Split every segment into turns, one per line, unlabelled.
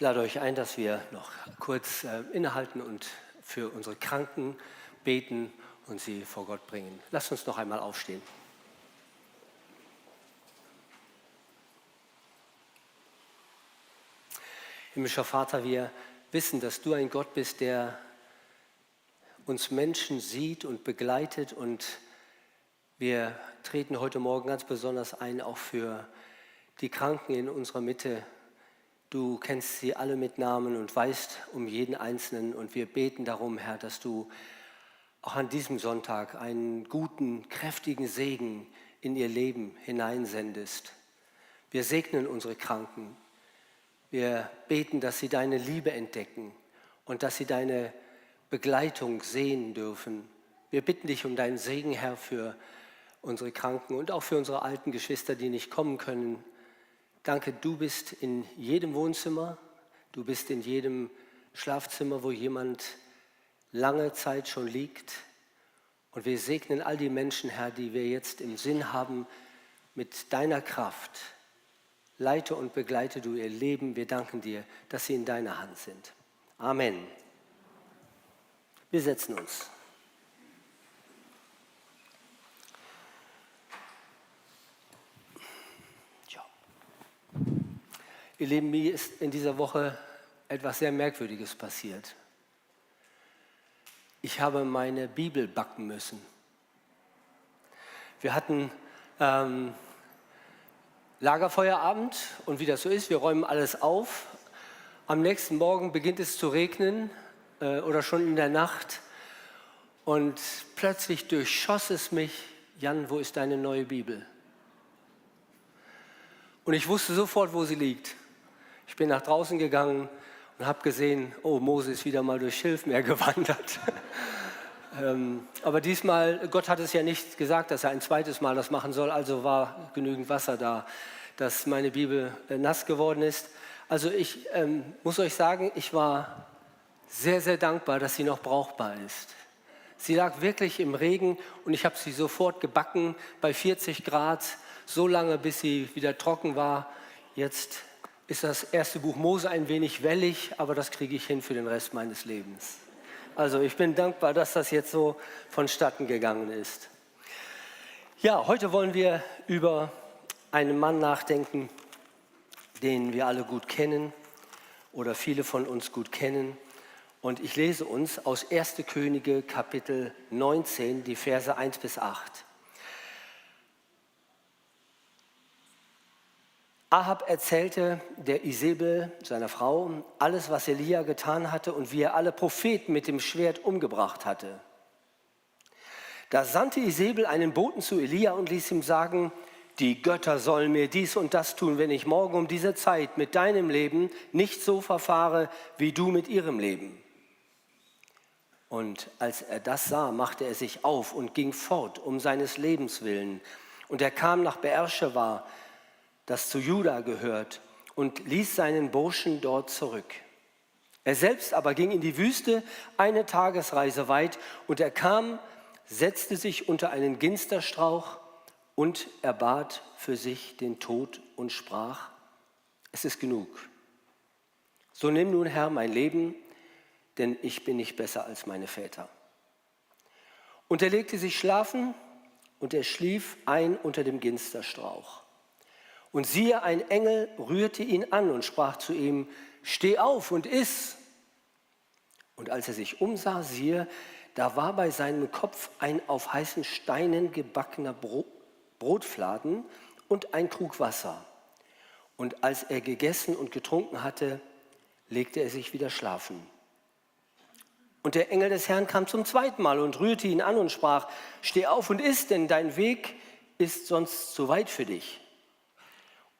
Ich lade euch ein, dass wir noch kurz äh, innehalten und für unsere Kranken beten und sie vor Gott bringen. Lasst uns noch einmal aufstehen. Himmlischer Vater, wir wissen, dass du ein Gott bist, der uns Menschen sieht und begleitet und wir treten heute Morgen ganz besonders ein, auch für die Kranken in unserer Mitte. Du kennst sie alle mit Namen und weißt um jeden Einzelnen und wir beten darum, Herr, dass du auch an diesem Sonntag einen guten, kräftigen Segen in ihr Leben hineinsendest. Wir segnen unsere Kranken. Wir beten, dass sie deine Liebe entdecken und dass sie deine Begleitung sehen dürfen. Wir bitten dich um deinen Segen, Herr, für unsere Kranken und auch für unsere alten Geschwister, die nicht kommen können. Danke, du bist in jedem Wohnzimmer, du bist in jedem Schlafzimmer, wo jemand lange Zeit schon liegt. Und wir segnen all die Menschen, Herr, die wir jetzt im Sinn haben, mit deiner Kraft. Leite und begleite du ihr Leben. Wir danken dir, dass sie in deiner Hand sind. Amen. Wir setzen uns. Ihr Lieben, mir ist in dieser Woche etwas sehr Merkwürdiges passiert. Ich habe meine Bibel backen müssen. Wir hatten ähm, Lagerfeuerabend und wie das so ist, wir räumen alles auf. Am nächsten Morgen beginnt es zu regnen äh, oder schon in der Nacht und plötzlich durchschoss es mich, Jan, wo ist deine neue Bibel? Und ich wusste sofort, wo sie liegt. Ich bin nach draußen gegangen, und habe gesehen, oh, Mose ist wieder mal durch Schilfmeer gewandert. ähm, aber diesmal, Gott hat es ja nicht gesagt, dass er ein zweites Mal das machen soll, also war genügend Wasser da, dass meine Bibel äh, nass geworden ist. Also ich ähm, muss euch sagen, ich war sehr, sehr dankbar, dass sie noch brauchbar ist. Sie lag wirklich im Regen und ich habe sie sofort gebacken bei 40 Grad, so lange, bis sie wieder trocken war. Jetzt ist das erste Buch Mose ein wenig wellig, aber das kriege ich hin für den Rest meines Lebens. Also ich bin dankbar, dass das jetzt so vonstatten gegangen ist. Ja, heute wollen wir über einen Mann nachdenken, den wir alle gut kennen oder viele von uns gut kennen. Und ich lese uns aus 1. Könige Kapitel 19 die Verse 1 bis 8. Ahab erzählte der Isabel, seiner Frau, alles, was Elia getan hatte und wie er alle Propheten mit dem Schwert umgebracht hatte. Da sandte Isabel einen Boten zu Elia und ließ ihm sagen, die Götter sollen mir dies und das tun, wenn ich morgen um diese Zeit mit deinem Leben nicht so verfahre, wie du mit ihrem Leben. Und als er das sah, machte er sich auf und ging fort um seines Lebens willen. Und er kam nach Beersheba, das zu Juda gehört, und ließ seinen Burschen dort zurück. Er selbst aber ging in die Wüste eine Tagesreise weit und er kam, setzte sich unter einen Ginsterstrauch und er bat für sich den Tod und sprach, es ist genug. So nimm nun Herr mein Leben, denn ich bin nicht besser als meine Väter. Und er legte sich schlafen und er schlief ein unter dem Ginsterstrauch. Und siehe, ein Engel rührte ihn an und sprach zu ihm, steh auf und iss. Und als er sich umsah, siehe, da war bei seinem Kopf ein auf heißen Steinen gebackener Brotfladen und ein Krug Wasser. Und als er gegessen und getrunken hatte, legte er sich wieder schlafen. Und der Engel des Herrn kam zum zweiten Mal und rührte ihn an und sprach, steh auf und iss, denn dein Weg ist sonst zu weit für dich.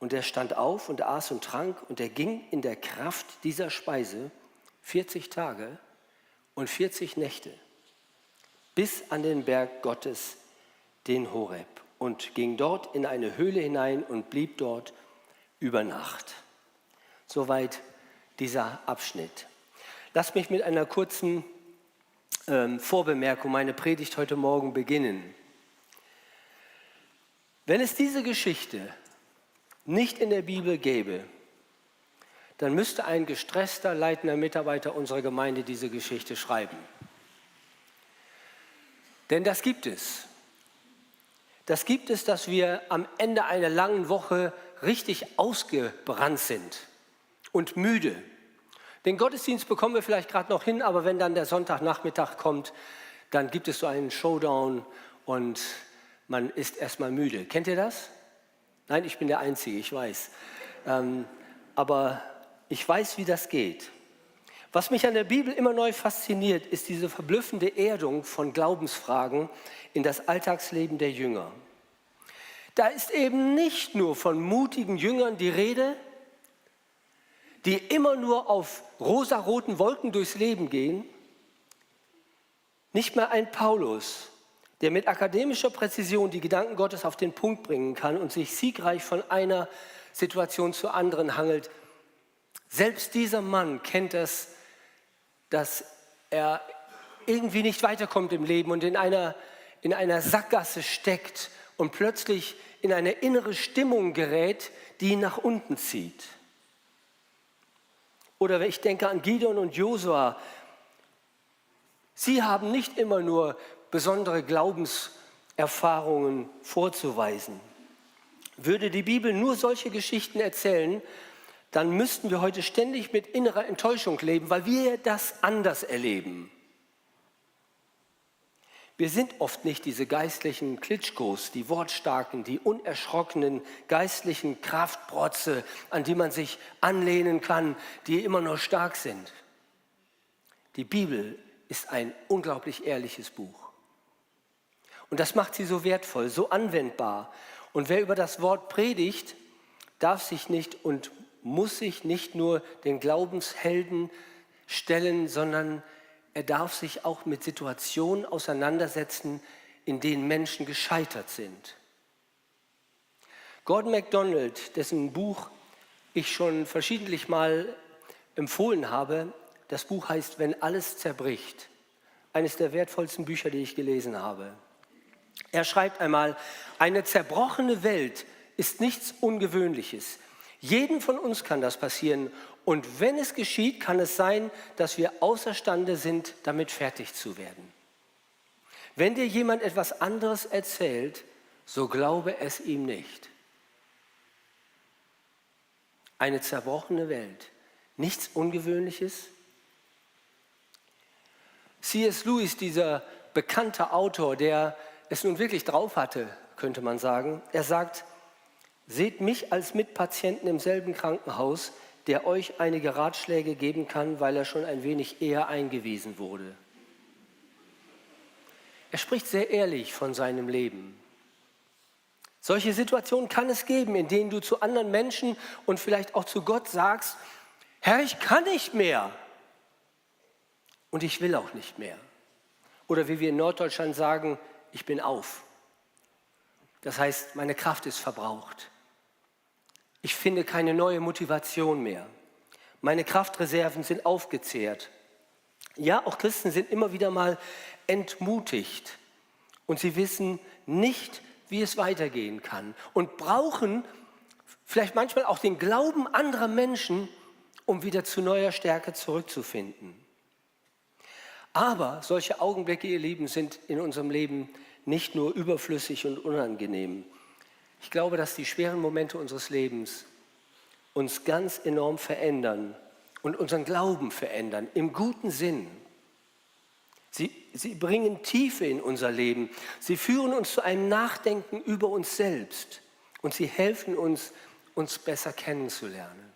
Und er stand auf und aß und trank und er ging in der Kraft dieser Speise 40 Tage und 40 Nächte bis an den Berg Gottes, den Horeb, und ging dort in eine Höhle hinein und blieb dort über Nacht. Soweit dieser Abschnitt. Lass mich mit einer kurzen ähm, Vorbemerkung meine Predigt heute Morgen beginnen. Wenn es diese Geschichte nicht in der Bibel gäbe, dann müsste ein gestresster leitender Mitarbeiter unserer Gemeinde diese Geschichte schreiben. Denn das gibt es. Das gibt es, dass wir am Ende einer langen Woche richtig ausgebrannt sind und müde. Den Gottesdienst bekommen wir vielleicht gerade noch hin, aber wenn dann der Sonntagnachmittag kommt, dann gibt es so einen Showdown und man ist erstmal müde. Kennt ihr das? Nein, ich bin der Einzige, ich weiß. Ähm, aber ich weiß, wie das geht. Was mich an der Bibel immer neu fasziniert, ist diese verblüffende Erdung von Glaubensfragen in das Alltagsleben der Jünger. Da ist eben nicht nur von mutigen Jüngern die Rede, die immer nur auf rosaroten Wolken durchs Leben gehen, nicht mehr ein Paulus, der mit akademischer Präzision die Gedanken Gottes auf den Punkt bringen kann und sich siegreich von einer Situation zur anderen hangelt. Selbst dieser Mann kennt das, dass er irgendwie nicht weiterkommt im Leben und in einer, in einer Sackgasse steckt und plötzlich in eine innere Stimmung gerät, die ihn nach unten zieht. Oder ich denke an Gideon und Josua. Sie haben nicht immer nur besondere Glaubenserfahrungen vorzuweisen. Würde die Bibel nur solche Geschichten erzählen, dann müssten wir heute ständig mit innerer Enttäuschung leben, weil wir das anders erleben. Wir sind oft nicht diese geistlichen Klitschkos, die Wortstarken, die unerschrockenen geistlichen Kraftprotze, an die man sich anlehnen kann, die immer noch stark sind. Die Bibel ist ein unglaublich ehrliches Buch. Und das macht sie so wertvoll, so anwendbar. Und wer über das Wort predigt, darf sich nicht und muss sich nicht nur den Glaubenshelden stellen, sondern er darf sich auch mit Situationen auseinandersetzen, in denen Menschen gescheitert sind. Gordon MacDonald, dessen Buch ich schon verschiedentlich mal empfohlen habe, das Buch heißt Wenn alles zerbricht, eines der wertvollsten Bücher, die ich gelesen habe. Er schreibt einmal, eine zerbrochene Welt ist nichts Ungewöhnliches. Jeden von uns kann das passieren und wenn es geschieht, kann es sein, dass wir außerstande sind, damit fertig zu werden. Wenn dir jemand etwas anderes erzählt, so glaube es ihm nicht. Eine zerbrochene Welt, nichts Ungewöhnliches. C.S. Lewis, dieser bekannte Autor, der es nun wirklich drauf hatte, könnte man sagen, er sagt, seht mich als Mitpatienten im selben Krankenhaus, der euch einige Ratschläge geben kann, weil er schon ein wenig eher eingewiesen wurde. Er spricht sehr ehrlich von seinem Leben. Solche Situationen kann es geben, in denen du zu anderen Menschen und vielleicht auch zu Gott sagst, Herr, ich kann nicht mehr und ich will auch nicht mehr. Oder wie wir in Norddeutschland sagen, ich bin auf. Das heißt, meine Kraft ist verbraucht. Ich finde keine neue Motivation mehr. Meine Kraftreserven sind aufgezehrt. Ja, auch Christen sind immer wieder mal entmutigt und sie wissen nicht, wie es weitergehen kann und brauchen vielleicht manchmal auch den Glauben anderer Menschen, um wieder zu neuer Stärke zurückzufinden. Aber solche Augenblicke, ihr Lieben, sind in unserem Leben nicht nur überflüssig und unangenehm. Ich glaube, dass die schweren Momente unseres Lebens uns ganz enorm verändern und unseren Glauben verändern, im guten Sinn. Sie, sie bringen Tiefe in unser Leben. Sie führen uns zu einem Nachdenken über uns selbst und sie helfen uns, uns besser kennenzulernen.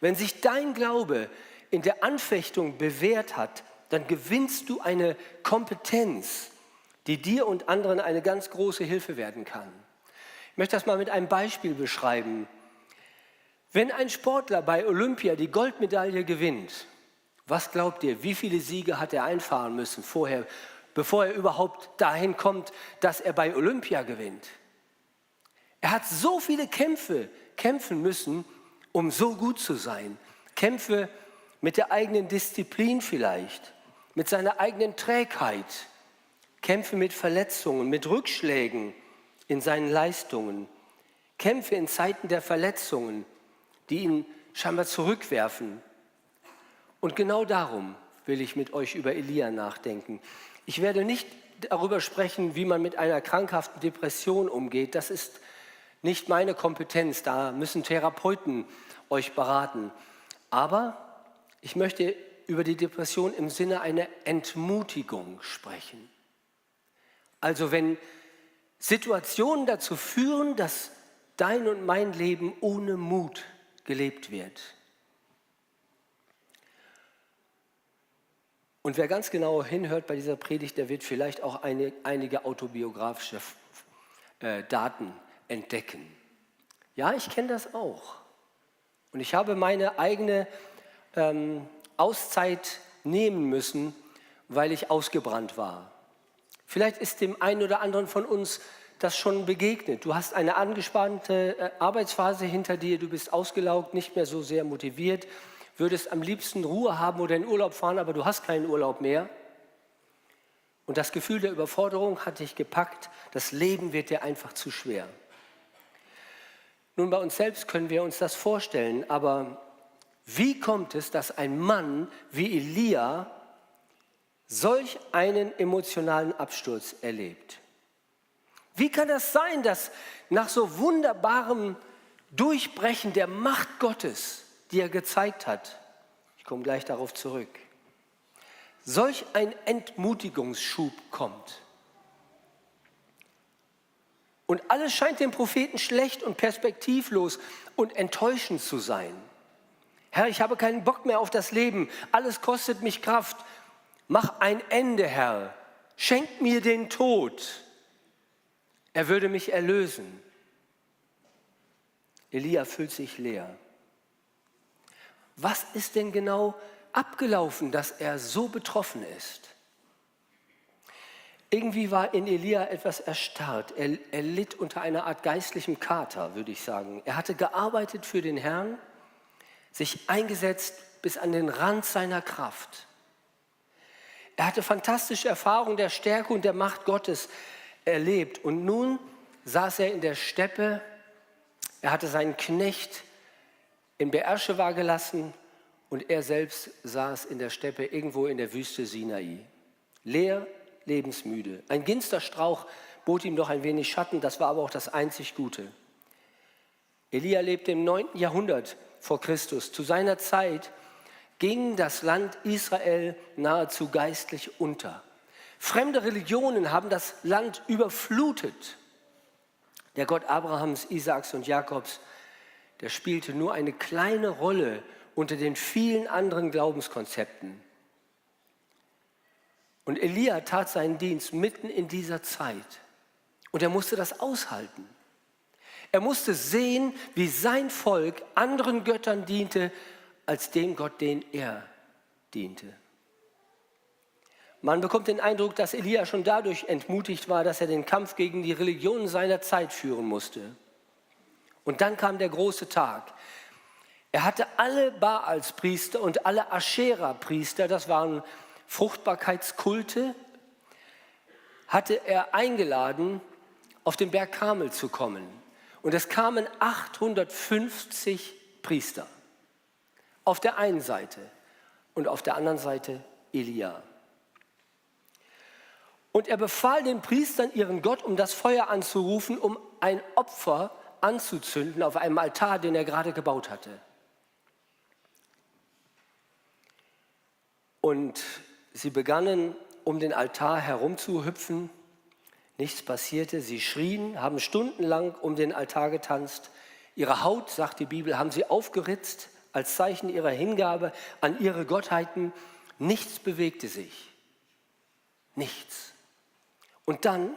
Wenn sich dein Glaube in der Anfechtung bewährt hat, dann gewinnst du eine Kompetenz, die dir und anderen eine ganz große Hilfe werden kann. Ich möchte das mal mit einem Beispiel beschreiben. Wenn ein Sportler bei Olympia die Goldmedaille gewinnt, was glaubt ihr, wie viele Siege hat er einfahren müssen vorher, bevor er überhaupt dahin kommt, dass er bei Olympia gewinnt? Er hat so viele Kämpfe kämpfen müssen, um so gut zu sein. Kämpfe mit der eigenen Disziplin vielleicht, mit seiner eigenen Trägheit, Kämpfe mit Verletzungen, mit Rückschlägen in seinen Leistungen, Kämpfe in Zeiten der Verletzungen, die ihn scheinbar zurückwerfen. Und genau darum will ich mit euch über Elia nachdenken. Ich werde nicht darüber sprechen, wie man mit einer krankhaften Depression umgeht. Das ist nicht meine Kompetenz. Da müssen Therapeuten euch beraten. Aber ich möchte über die Depression im Sinne einer Entmutigung sprechen. Also wenn Situationen dazu führen, dass dein und mein Leben ohne Mut gelebt wird. Und wer ganz genau hinhört bei dieser Predigt, der wird vielleicht auch eine, einige autobiografische äh, Daten entdecken. Ja, ich kenne das auch. Und ich habe meine eigene ähm, Auszeit nehmen müssen, weil ich ausgebrannt war. Vielleicht ist dem einen oder anderen von uns das schon begegnet. Du hast eine angespannte äh, Arbeitsphase hinter dir, du bist ausgelaugt, nicht mehr so sehr motiviert, würdest am liebsten Ruhe haben oder in Urlaub fahren, aber du hast keinen Urlaub mehr. Und das Gefühl der Überforderung hat dich gepackt, das Leben wird dir einfach zu schwer. Nun, bei uns selbst können wir uns das vorstellen, aber wie kommt es, dass ein Mann wie Elia solch einen emotionalen Absturz erlebt? Wie kann das sein, dass nach so wunderbarem Durchbrechen der Macht Gottes, die er gezeigt hat, ich komme gleich darauf zurück, solch ein Entmutigungsschub kommt? Und alles scheint dem Propheten schlecht und perspektivlos und enttäuschend zu sein. Herr, ich habe keinen Bock mehr auf das Leben. Alles kostet mich Kraft. Mach ein Ende, Herr. Schenk mir den Tod. Er würde mich erlösen. Elia fühlt sich leer. Was ist denn genau abgelaufen, dass er so betroffen ist? Irgendwie war in Elia etwas erstarrt. Er, er, litt unter einer Art geistlichem Kater, würde ich sagen. Er hatte gearbeitet für den Herrn, sich eingesetzt bis an den Rand seiner Kraft. Er hatte fantastische Erfahrungen der Stärke und der Macht Gottes erlebt. Und nun saß er in der Steppe, er hatte seinen Knecht in Beersheba gelassen und er selbst saß in der Steppe irgendwo in der Wüste Sinai. Leer, lebensmüde. Ein Ginsterstrauch bot ihm noch ein wenig Schatten, das war aber auch das einzig Gute. Elia lebte im 9. Jahrhundert vor Christus. Zu seiner Zeit ging das Land Israel nahezu geistlich unter. Fremde Religionen haben das Land überflutet. Der Gott Abrahams, Isaaks und Jakobs, der spielte nur eine kleine Rolle unter den vielen anderen Glaubenskonzepten. Und Elia tat seinen Dienst mitten in dieser Zeit. Und er musste das aushalten. Er musste sehen, wie sein Volk anderen Göttern diente, als dem Gott, den er diente. Man bekommt den Eindruck, dass Elia schon dadurch entmutigt war, dass er den Kampf gegen die Religionen seiner Zeit führen musste. Und dann kam der große Tag. Er hatte alle Baalspriester und alle Aschera-Priester, das waren Fruchtbarkeitskulte, hatte er eingeladen, auf den Berg Karmel zu kommen. Und es kamen 850 Priester. Auf der einen Seite und auf der anderen Seite Elia. Und er befahl den Priestern ihren Gott, um das Feuer anzurufen, um ein Opfer anzuzünden auf einem Altar, den er gerade gebaut hatte. Und sie begannen, um den Altar herumzuhüpfen. Nichts passierte. Sie schrien, haben stundenlang um den Altar getanzt. Ihre Haut, sagt die Bibel, haben sie aufgeritzt als Zeichen ihrer Hingabe an ihre Gottheiten. Nichts bewegte sich. Nichts. Und dann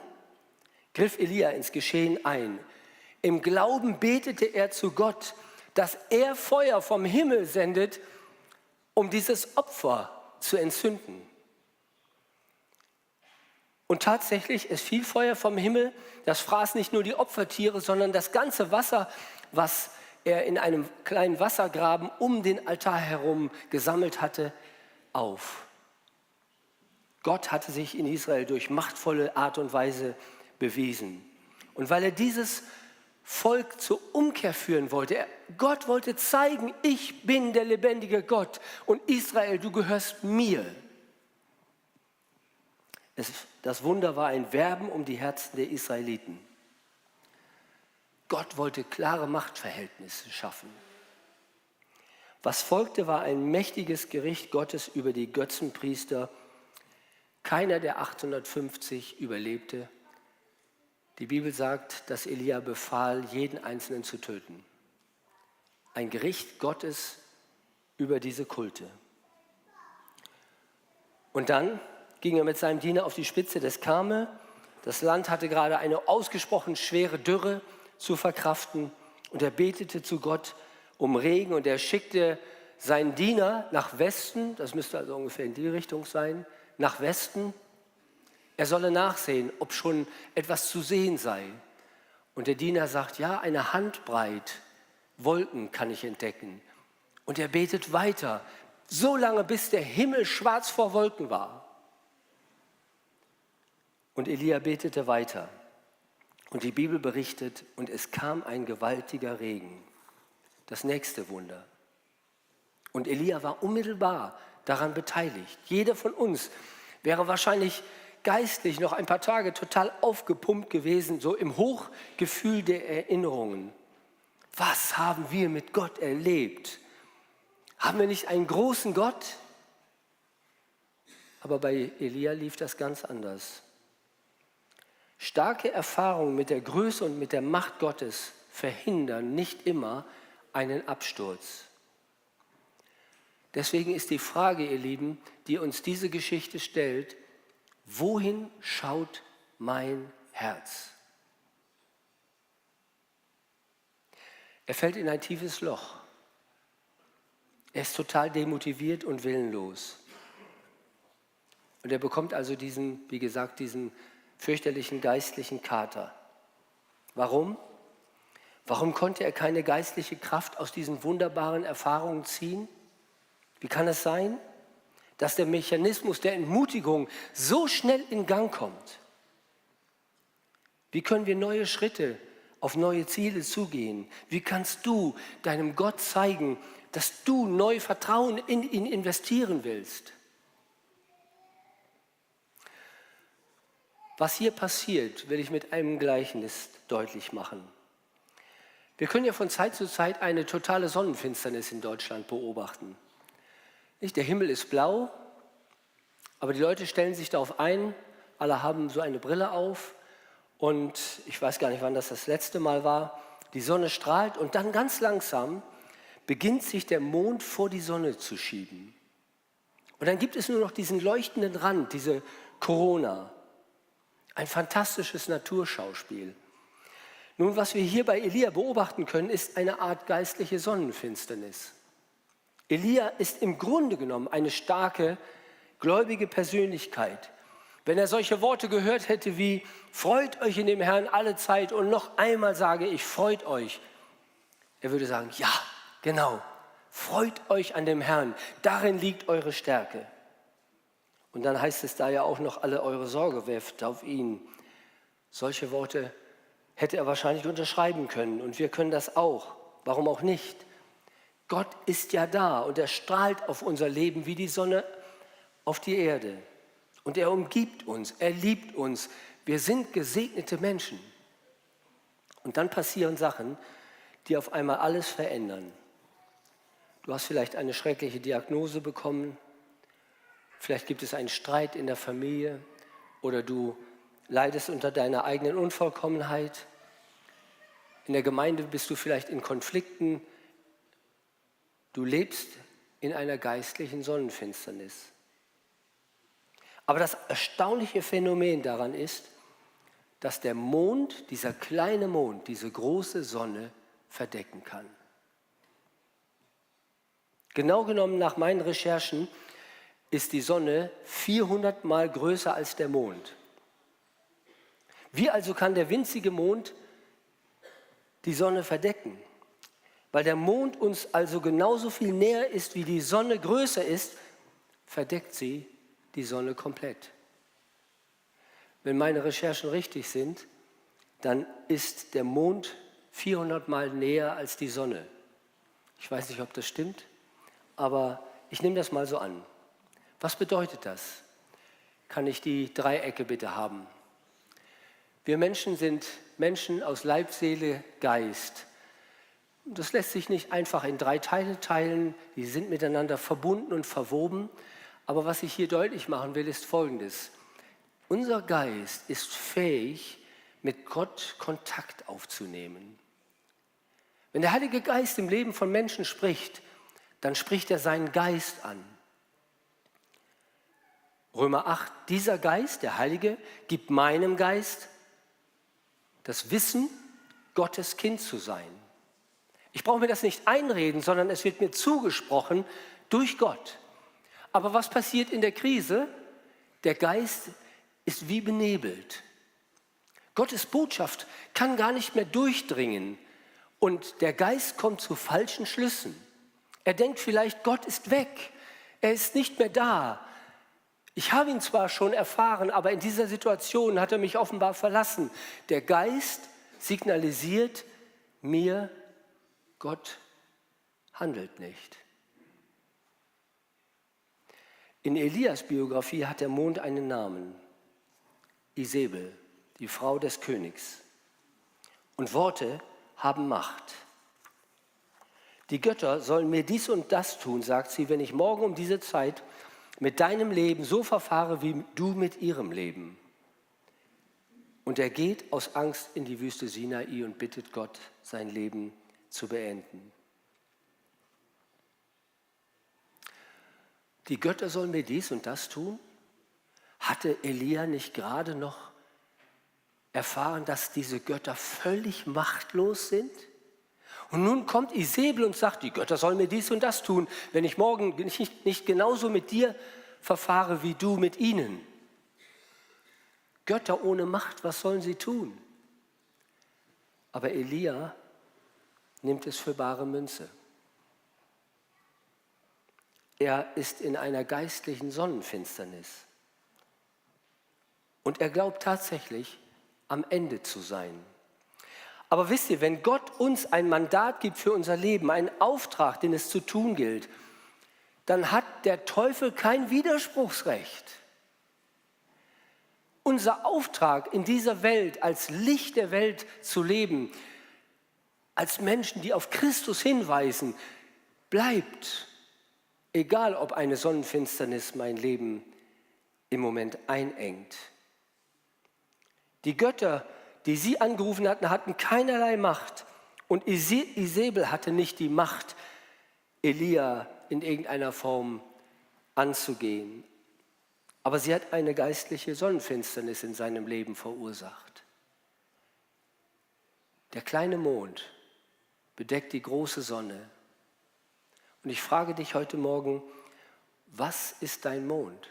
griff Elia ins Geschehen ein. Im Glauben betete er zu Gott, dass er Feuer vom Himmel sendet, um dieses Opfer zu entzünden. Und tatsächlich, es fiel Feuer vom Himmel, das fraß nicht nur die Opfertiere, sondern das ganze Wasser, was er in einem kleinen Wassergraben um den Altar herum gesammelt hatte, auf. Gott hatte sich in Israel durch machtvolle Art und Weise bewiesen. Und weil er dieses Volk zur Umkehr führen wollte, er Gott wollte zeigen, ich bin der lebendige Gott und Israel, du gehörst mir. Es, das Wunder war ein Werben um die Herzen der Israeliten. Gott wollte klare Machtverhältnisse schaffen. Was folgte, war ein mächtiges Gericht Gottes über die Götzenpriester. Keiner der 850 überlebte. Die Bibel sagt, dass Elia befahl, jeden Einzelnen zu töten. Ein Gericht Gottes über diese Kulte. Und dann ging er mit seinem Diener auf die Spitze des Karmel. Das Land hatte gerade eine ausgesprochen schwere Dürre zu verkraften und er betete zu Gott um Regen und er schickte seinen Diener nach Westen, das müsste also ungefähr in die Richtung sein, nach Westen. Er solle nachsehen, ob schon etwas zu sehen sei. Und der Diener sagt, ja, eine Handbreit Wolken kann ich entdecken. Und er betet weiter, so lange bis der Himmel schwarz vor Wolken war. Und Elia betete weiter. Und die Bibel berichtet, und es kam ein gewaltiger Regen. Das nächste Wunder. Und Elia war unmittelbar daran beteiligt. Jeder von uns wäre wahrscheinlich geistlich noch ein paar Tage total aufgepumpt gewesen, so im Hochgefühl der Erinnerungen. Was haben wir mit Gott erlebt? Haben wir nicht einen großen Gott? Aber bei Elia lief das ganz anders. Starke Erfahrungen mit der Größe und mit der Macht Gottes verhindern nicht immer einen Absturz. Deswegen ist die Frage, ihr Lieben, die uns diese Geschichte stellt, wohin schaut mein Herz? Er fällt in ein tiefes Loch. Er ist total demotiviert und willenlos. Und er bekommt also diesen, wie gesagt, diesen fürchterlichen geistlichen Kater. Warum? Warum konnte er keine geistliche Kraft aus diesen wunderbaren Erfahrungen ziehen? Wie kann es sein, dass der Mechanismus der Entmutigung so schnell in Gang kommt? Wie können wir neue Schritte auf neue Ziele zugehen? Wie kannst du deinem Gott zeigen, dass du neu Vertrauen in ihn investieren willst? Was hier passiert, will ich mit einem Gleichnis deutlich machen. Wir können ja von Zeit zu Zeit eine totale Sonnenfinsternis in Deutschland beobachten. Nicht, der Himmel ist blau, aber die Leute stellen sich darauf ein, alle haben so eine Brille auf und ich weiß gar nicht, wann das das letzte Mal war. Die Sonne strahlt und dann ganz langsam beginnt sich der Mond vor die Sonne zu schieben. Und dann gibt es nur noch diesen leuchtenden Rand, diese Corona. Ein fantastisches Naturschauspiel. Nun, was wir hier bei Elia beobachten können, ist eine Art geistliche Sonnenfinsternis. Elia ist im Grunde genommen eine starke, gläubige Persönlichkeit. Wenn er solche Worte gehört hätte wie, freut euch in dem Herrn alle Zeit und noch einmal sage ich, freut euch, er würde sagen, ja, genau, freut euch an dem Herrn, darin liegt eure Stärke. Und dann heißt es da ja auch noch, alle eure Sorge werft auf ihn. Solche Worte hätte er wahrscheinlich unterschreiben können und wir können das auch. Warum auch nicht? Gott ist ja da und er strahlt auf unser Leben wie die Sonne auf die Erde. Und er umgibt uns, er liebt uns. Wir sind gesegnete Menschen. Und dann passieren Sachen, die auf einmal alles verändern. Du hast vielleicht eine schreckliche Diagnose bekommen, Vielleicht gibt es einen Streit in der Familie oder du leidest unter deiner eigenen Unvollkommenheit. In der Gemeinde bist du vielleicht in Konflikten. Du lebst in einer geistlichen Sonnenfinsternis. Aber das erstaunliche Phänomen daran ist, dass der Mond, dieser kleine Mond, diese große Sonne verdecken kann. Genau genommen nach meinen Recherchen ist die Sonne 400 Mal größer als der Mond. Wie also kann der winzige Mond die Sonne verdecken? Weil der Mond uns also genauso viel näher ist, wie die Sonne größer ist, verdeckt sie die Sonne komplett. Wenn meine Recherchen richtig sind, dann ist der Mond 400 Mal näher als die Sonne. Ich weiß nicht, ob das stimmt, aber ich nehme das mal so an. Was bedeutet das? Kann ich die Dreiecke bitte haben? Wir Menschen sind Menschen aus Leib, Seele, Geist. Das lässt sich nicht einfach in drei Teile teilen, die sind miteinander verbunden und verwoben. Aber was ich hier deutlich machen will, ist Folgendes. Unser Geist ist fähig, mit Gott Kontakt aufzunehmen. Wenn der Heilige Geist im Leben von Menschen spricht, dann spricht er seinen Geist an. Römer 8, dieser Geist, der Heilige, gibt meinem Geist das Wissen, Gottes Kind zu sein. Ich brauche mir das nicht einreden, sondern es wird mir zugesprochen durch Gott. Aber was passiert in der Krise? Der Geist ist wie benebelt. Gottes Botschaft kann gar nicht mehr durchdringen und der Geist kommt zu falschen Schlüssen. Er denkt vielleicht, Gott ist weg, er ist nicht mehr da. Ich habe ihn zwar schon erfahren, aber in dieser Situation hat er mich offenbar verlassen. Der Geist signalisiert mir, Gott handelt nicht. In Elias Biografie hat der Mond einen Namen, Isabel, die Frau des Königs. Und Worte haben Macht. Die Götter sollen mir dies und das tun, sagt sie, wenn ich morgen um diese Zeit mit deinem Leben so verfahre wie du mit ihrem Leben. Und er geht aus Angst in die Wüste Sinai und bittet Gott, sein Leben zu beenden. Die Götter sollen mir dies und das tun? Hatte Elia nicht gerade noch erfahren, dass diese Götter völlig machtlos sind? Und nun kommt Isabel und sagt, die Götter sollen mir dies und das tun, wenn ich morgen nicht, nicht genauso mit dir verfahre wie du mit ihnen. Götter ohne Macht, was sollen sie tun? Aber Elia nimmt es für bare Münze. Er ist in einer geistlichen Sonnenfinsternis. Und er glaubt tatsächlich, am Ende zu sein. Aber wisst ihr, wenn Gott uns ein Mandat gibt für unser Leben, einen Auftrag, den es zu tun gilt, dann hat der Teufel kein Widerspruchsrecht. Unser Auftrag in dieser Welt, als Licht der Welt zu leben, als Menschen, die auf Christus hinweisen, bleibt. Egal, ob eine Sonnenfinsternis mein Leben im Moment einengt. Die Götter, die sie angerufen hatten, hatten keinerlei Macht. Und Isabel hatte nicht die Macht, Elia in irgendeiner Form anzugehen. Aber sie hat eine geistliche Sonnenfinsternis in seinem Leben verursacht. Der kleine Mond bedeckt die große Sonne und ich frage dich heute Morgen, was ist dein Mond?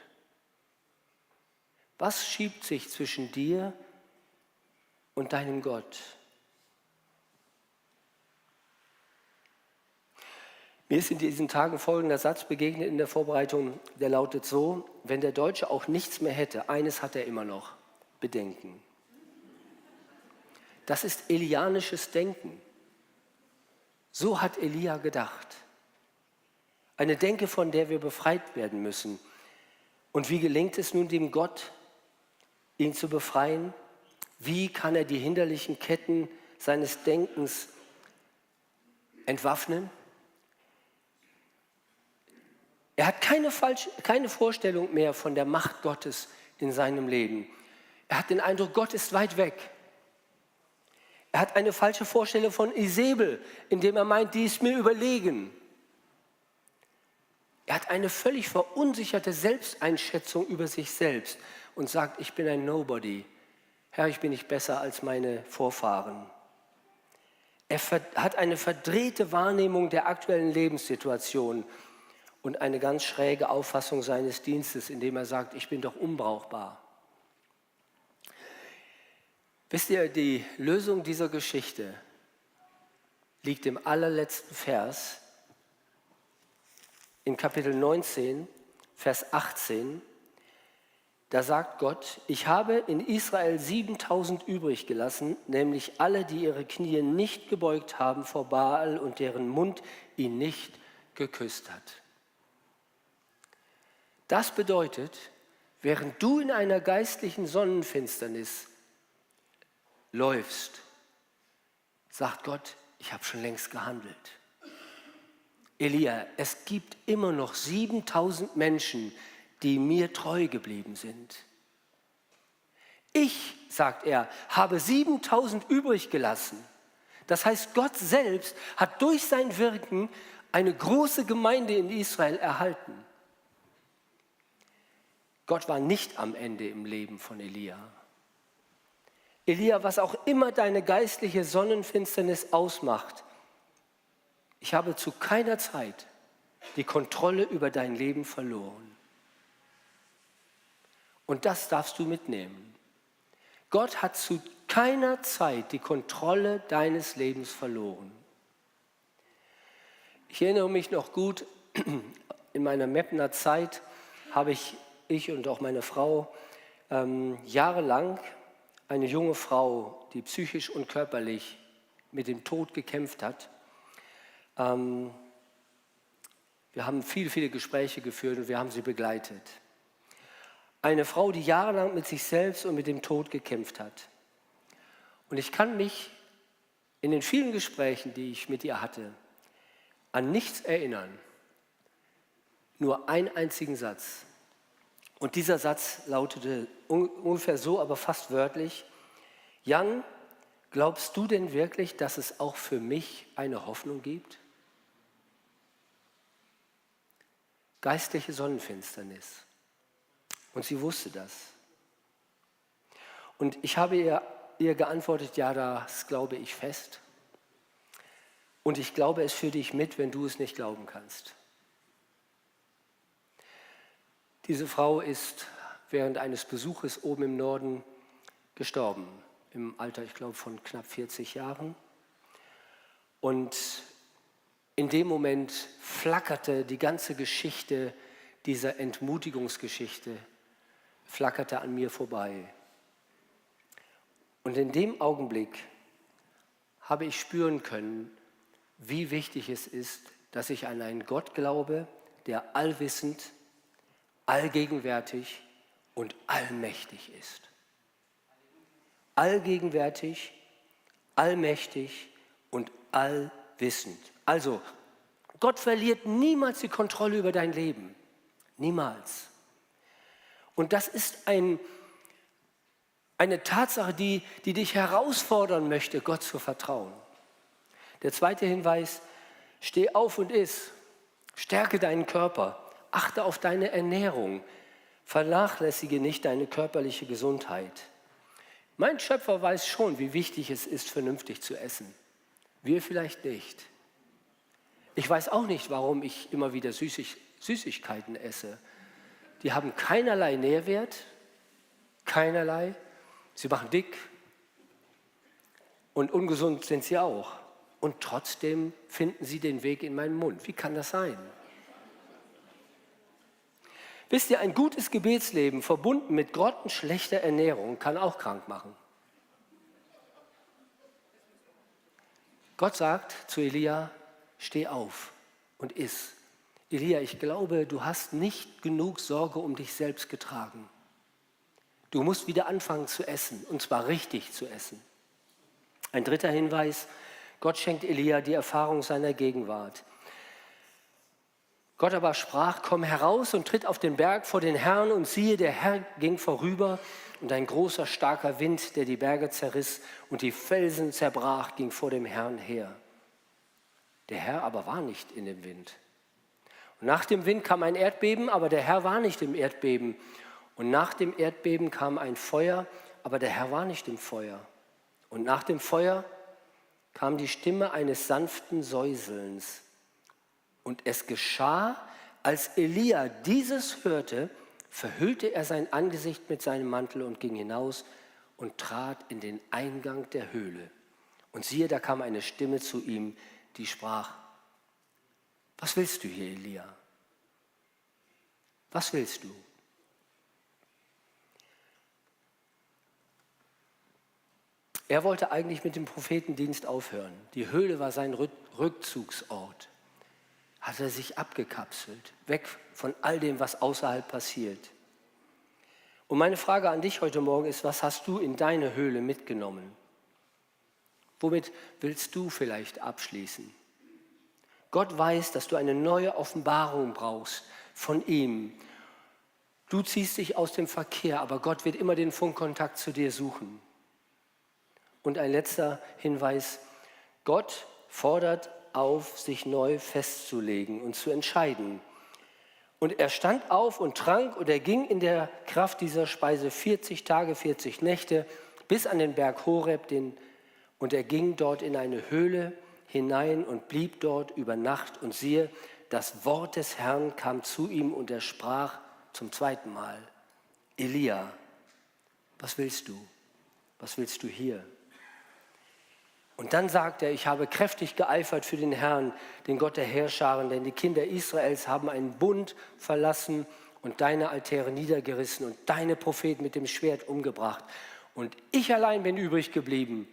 Was schiebt sich zwischen dir und deinem Gott? Mir ist in diesen Tagen folgender Satz begegnet in der Vorbereitung, der lautet so, wenn der Deutsche auch nichts mehr hätte, eines hat er immer noch, Bedenken. Das ist elianisches Denken. So hat Elia gedacht. Eine Denke, von der wir befreit werden müssen. Und wie gelingt es nun dem Gott, ihn zu befreien? Wie kann er die hinderlichen Ketten seines Denkens entwaffnen? Er hat keine, falsche, keine Vorstellung mehr von der Macht Gottes in seinem Leben. Er hat den Eindruck, Gott ist weit weg. Er hat eine falsche Vorstellung von Isabel, indem er meint, die ist mir überlegen. Er hat eine völlig verunsicherte Selbsteinschätzung über sich selbst und sagt, ich bin ein Nobody. Herr, ich bin nicht besser als meine Vorfahren. Er hat eine verdrehte Wahrnehmung der aktuellen Lebenssituation und eine ganz schräge Auffassung seines Dienstes, indem er sagt, ich bin doch unbrauchbar. Wisst ihr, die Lösung dieser Geschichte liegt im allerletzten Vers in Kapitel 19, Vers 18, da sagt Gott, ich habe in Israel 7000 übrig gelassen, nämlich alle, die ihre Knie nicht gebeugt haben vor Baal und deren Mund ihn nicht geküsst hat. Das bedeutet, während du in einer geistlichen Sonnenfinsternis läufst, sagt Gott, ich habe schon längst gehandelt. Elia, es gibt immer noch 7000 Menschen, die mir treu geblieben sind. Ich, sagt er, habe 7000 übrig gelassen. Das heißt, Gott selbst hat durch sein Wirken eine große Gemeinde in Israel erhalten. Gott war nicht am Ende im Leben von Elia. Elia, was auch immer deine geistliche Sonnenfinsternis ausmacht, ich habe zu keiner Zeit die Kontrolle über dein Leben verloren. Und das darfst du mitnehmen. Gott hat zu keiner Zeit die Kontrolle deines Lebens verloren. Ich erinnere mich noch gut, in meiner Meppner Zeit habe ich, ich und auch meine Frau ähm, jahrelang eine junge Frau, die psychisch und körperlich mit dem Tod gekämpft hat. Ähm, wir haben viele, viele Gespräche geführt und wir haben sie begleitet. Eine Frau, die jahrelang mit sich selbst und mit dem Tod gekämpft hat. Und ich kann mich in den vielen Gesprächen, die ich mit ihr hatte, an nichts erinnern. Nur einen einzigen Satz. Und dieser Satz lautete ungefähr so, aber fast wörtlich, Jan, glaubst du denn wirklich, dass es auch für mich eine Hoffnung gibt? Geistliche Sonnenfinsternis. Und sie wusste das. Und ich habe ihr, ihr geantwortet, ja, das glaube ich fest. Und ich glaube es für dich mit, wenn du es nicht glauben kannst. Diese Frau ist während eines Besuches oben im Norden gestorben, im Alter, ich glaube, von knapp 40 Jahren. Und in dem Moment flackerte die ganze Geschichte dieser Entmutigungsgeschichte, flackerte an mir vorbei. Und in dem Augenblick habe ich spüren können, wie wichtig es ist, dass ich an einen Gott glaube, der allwissend, allgegenwärtig und allmächtig ist. Allgegenwärtig, allmächtig und allwissend. Also, Gott verliert niemals die Kontrolle über dein Leben. Niemals. Und das ist ein, eine Tatsache, die, die dich herausfordern möchte, Gott zu vertrauen. Der zweite Hinweis, steh auf und iss. Stärke deinen Körper. Achte auf deine Ernährung. Vernachlässige nicht deine körperliche Gesundheit. Mein Schöpfer weiß schon, wie wichtig es ist, vernünftig zu essen. Wir vielleicht nicht. Ich weiß auch nicht, warum ich immer wieder Süßig Süßigkeiten esse. Die haben keinerlei Nährwert, keinerlei. Sie machen dick und ungesund sind sie auch. Und trotzdem finden sie den Weg in meinen Mund. Wie kann das sein? Wisst ihr, ein gutes Gebetsleben verbunden mit grottenschlechter Ernährung kann auch krank machen. Gott sagt zu Elia, steh auf und iss. Elia, ich glaube, du hast nicht genug Sorge um dich selbst getragen. Du musst wieder anfangen zu essen, und zwar richtig zu essen. Ein dritter Hinweis, Gott schenkt Elia die Erfahrung seiner Gegenwart. Gott aber sprach, komm heraus und tritt auf den Berg vor den Herrn und siehe, der Herr ging vorüber und ein großer, starker Wind, der die Berge zerriss und die Felsen zerbrach, ging vor dem Herrn her. Der Herr aber war nicht in dem Wind. Und nach dem Wind kam ein Erdbeben, aber der Herr war nicht im Erdbeben. Und nach dem Erdbeben kam ein Feuer, aber der Herr war nicht im Feuer. Und nach dem Feuer kam die Stimme eines sanften Säuselns. Und es geschah, als Elia dieses hörte, verhüllte er sein Angesicht mit seinem Mantel und ging hinaus und trat in den Eingang der Höhle. Und siehe, da kam eine Stimme zu ihm, die sprach, was willst du hier, Elia? Was willst du? Er wollte eigentlich mit dem Prophetendienst aufhören. Die Höhle war sein Rückzugsort. hat er sich abgekapselt, weg von all dem, was außerhalb passiert. Und meine Frage an dich heute Morgen ist, was hast du in deine Höhle mitgenommen? Womit willst du vielleicht abschließen? Gott weiß, dass du eine neue Offenbarung brauchst von ihm. Du ziehst dich aus dem Verkehr, aber Gott wird immer den Funkkontakt zu dir suchen. Und ein letzter Hinweis, Gott fordert auf, sich neu festzulegen und zu entscheiden. Und er stand auf und trank und er ging in der Kraft dieser Speise 40 Tage, 40 Nächte bis an den Berg Horeb, den, und er ging dort in eine Höhle hinein und blieb dort über Nacht. Und siehe, das Wort des Herrn kam zu ihm und er sprach zum zweiten Mal, Elia, was willst du? Was willst du hier? Und dann sagt er, ich habe kräftig geeifert für den Herrn, den Gott der Herrscharen, denn die Kinder Israels haben einen Bund verlassen und deine Altäre niedergerissen und deine Propheten mit dem Schwert umgebracht. Und ich allein bin übrig geblieben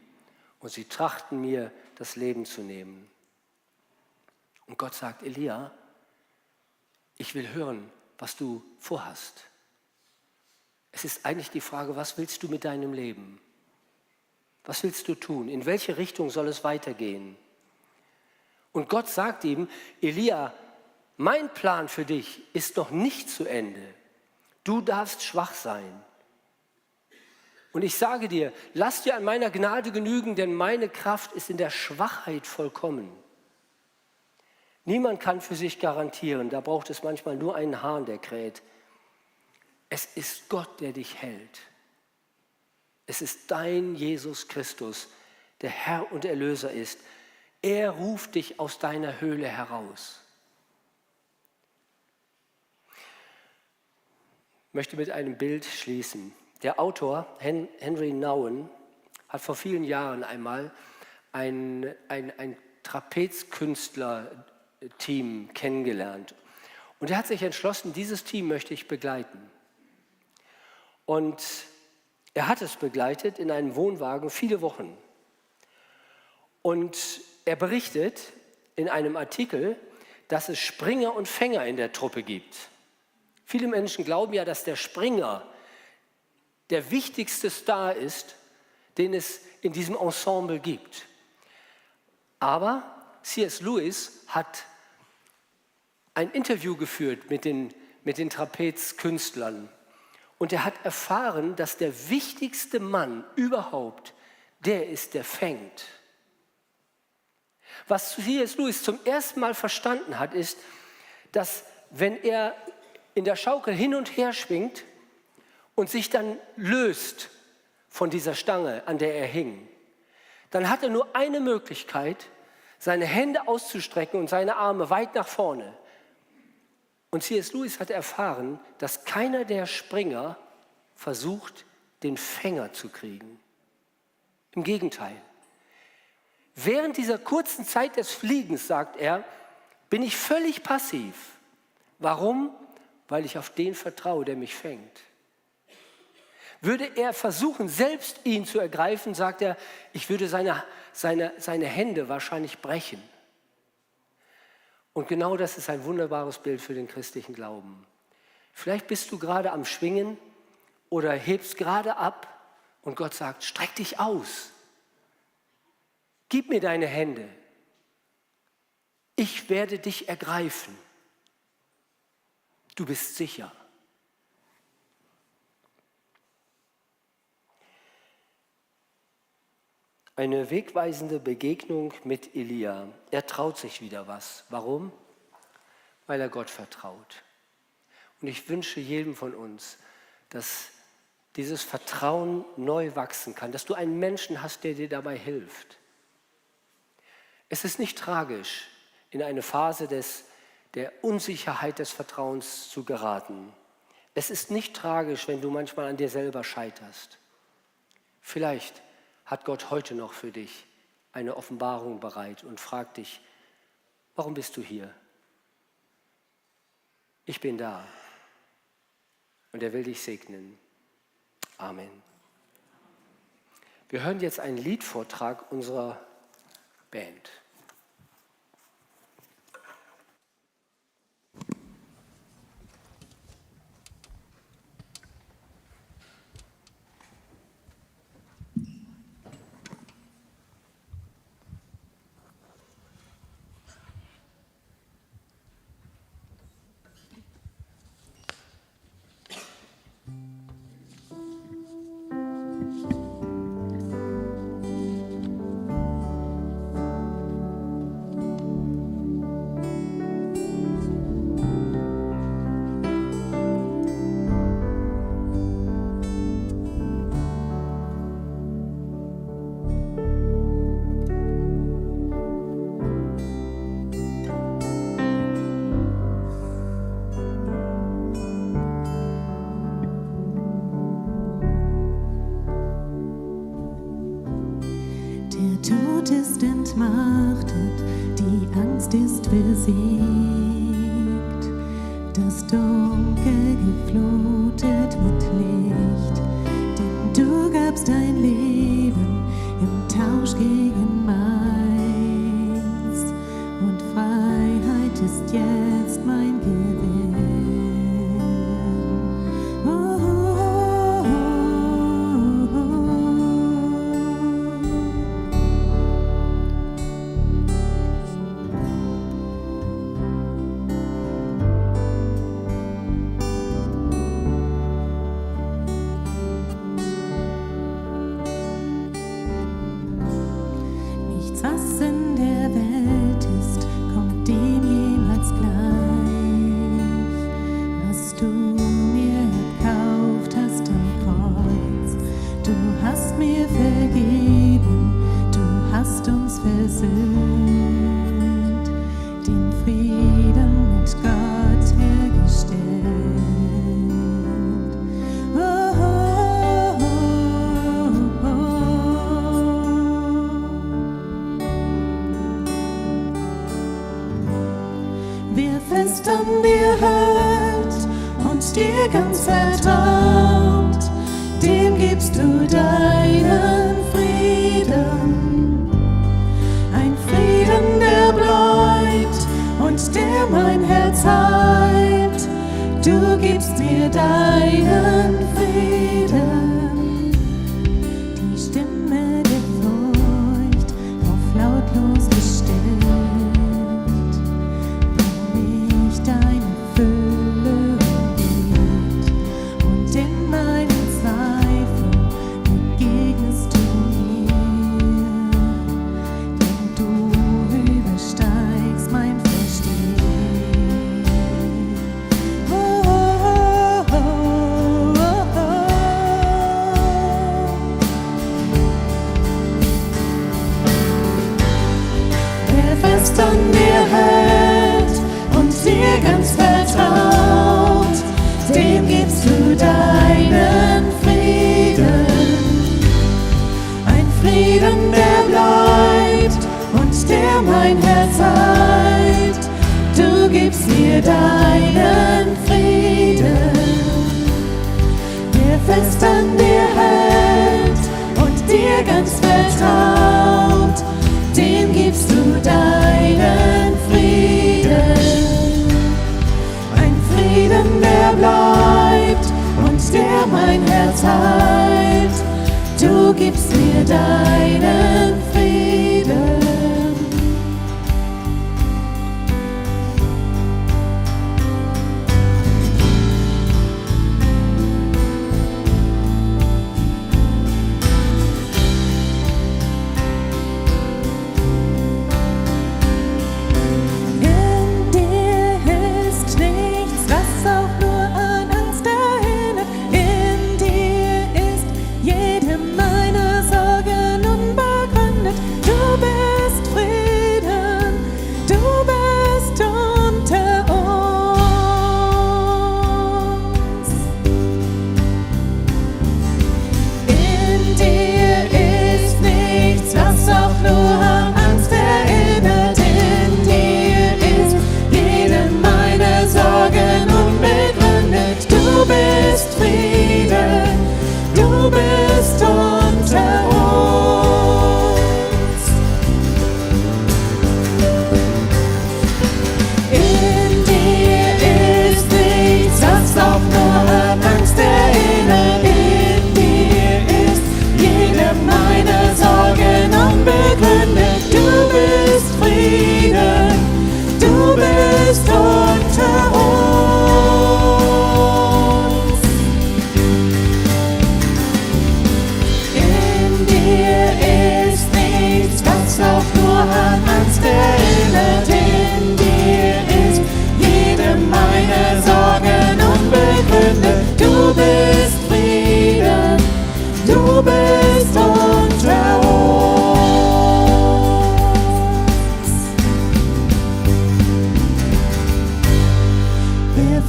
und sie trachten mir das Leben zu nehmen. Und Gott sagt, Elia, ich will hören, was du vorhast. Es ist eigentlich die Frage, was willst du mit deinem Leben? Was willst du tun? In welche Richtung soll es weitergehen? Und Gott sagt ihm, Elia, mein Plan für dich ist noch nicht zu Ende. Du darfst schwach sein. Und ich sage dir, lass dir an meiner Gnade genügen, denn meine Kraft ist in der Schwachheit vollkommen. Niemand kann für sich garantieren, da braucht es manchmal nur einen Hahn, der kräht. Es ist Gott, der dich hält. Es ist dein Jesus Christus, der Herr und Erlöser ist. Er ruft dich aus deiner Höhle heraus. Ich möchte mit einem Bild schließen. Der Autor Henry Nouwen hat vor vielen Jahren einmal ein, ein, ein Trapezkünstler-Team kennengelernt. Und er hat sich entschlossen, dieses Team möchte ich begleiten. Und er hat es begleitet in einem Wohnwagen viele Wochen. Und er berichtet in einem Artikel, dass es Springer und Fänger in der Truppe gibt. Viele Menschen glauben ja, dass der Springer der wichtigste Star ist, den es in diesem Ensemble gibt. Aber C.S. Lewis hat ein Interview geführt mit den, mit den Trapezkünstlern und er hat erfahren, dass der wichtigste Mann überhaupt der ist, der fängt. Was C.S. Lewis zum ersten Mal verstanden hat, ist, dass wenn er in der Schaukel hin und her schwingt und sich dann löst von dieser Stange, an der er hing, dann hat er nur eine Möglichkeit, seine Hände auszustrecken und seine Arme weit nach vorne. Und C.S. Lewis hat erfahren, dass keiner der Springer versucht, den Fänger zu kriegen. Im Gegenteil. Während dieser kurzen Zeit des Fliegens, sagt er, bin ich völlig passiv. Warum? Weil ich auf den vertraue, der mich fängt. Würde er versuchen, selbst ihn zu ergreifen, sagt er, ich würde seine, seine, seine Hände wahrscheinlich brechen. Und genau das ist ein wunderbares Bild für den christlichen Glauben. Vielleicht bist du gerade am Schwingen oder hebst gerade ab und Gott sagt, streck dich aus. Gib mir deine Hände. Ich werde dich ergreifen. Du bist sicher. Eine wegweisende Begegnung mit Elia. Er traut sich wieder was. Warum? Weil er Gott vertraut. Und ich wünsche jedem von uns, dass dieses Vertrauen neu wachsen kann, dass du einen Menschen hast, der dir dabei hilft. Es ist nicht tragisch, in eine Phase des, der Unsicherheit des Vertrauens zu geraten. Es ist nicht tragisch, wenn du manchmal an dir selber scheiterst. Vielleicht hat Gott heute noch für dich eine Offenbarung bereit und fragt dich, warum bist du hier? Ich bin da und er will dich segnen. Amen. Wir hören jetzt einen Liedvortrag unserer Band.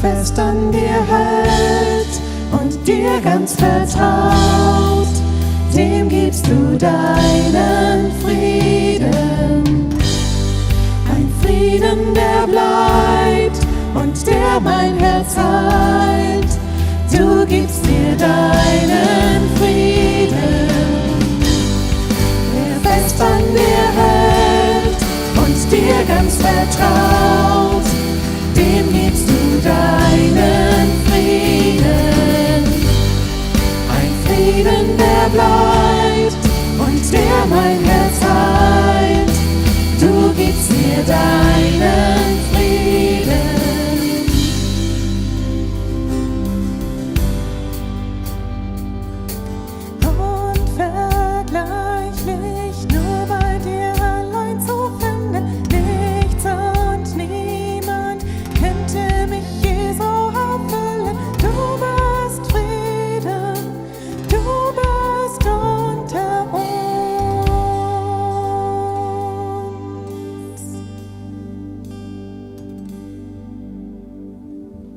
fest an dir hält und dir ganz vertraut, dem gibst du deinen Frieden. Ein Frieden, der bleibt und der mein Herz heilt. Du gibst dir deinen Frieden, der fest an dir hält und dir ganz vertraut deinen Frieden. Ein Frieden, der bleibt und der mein Herz heilt. Du gibst mir deinen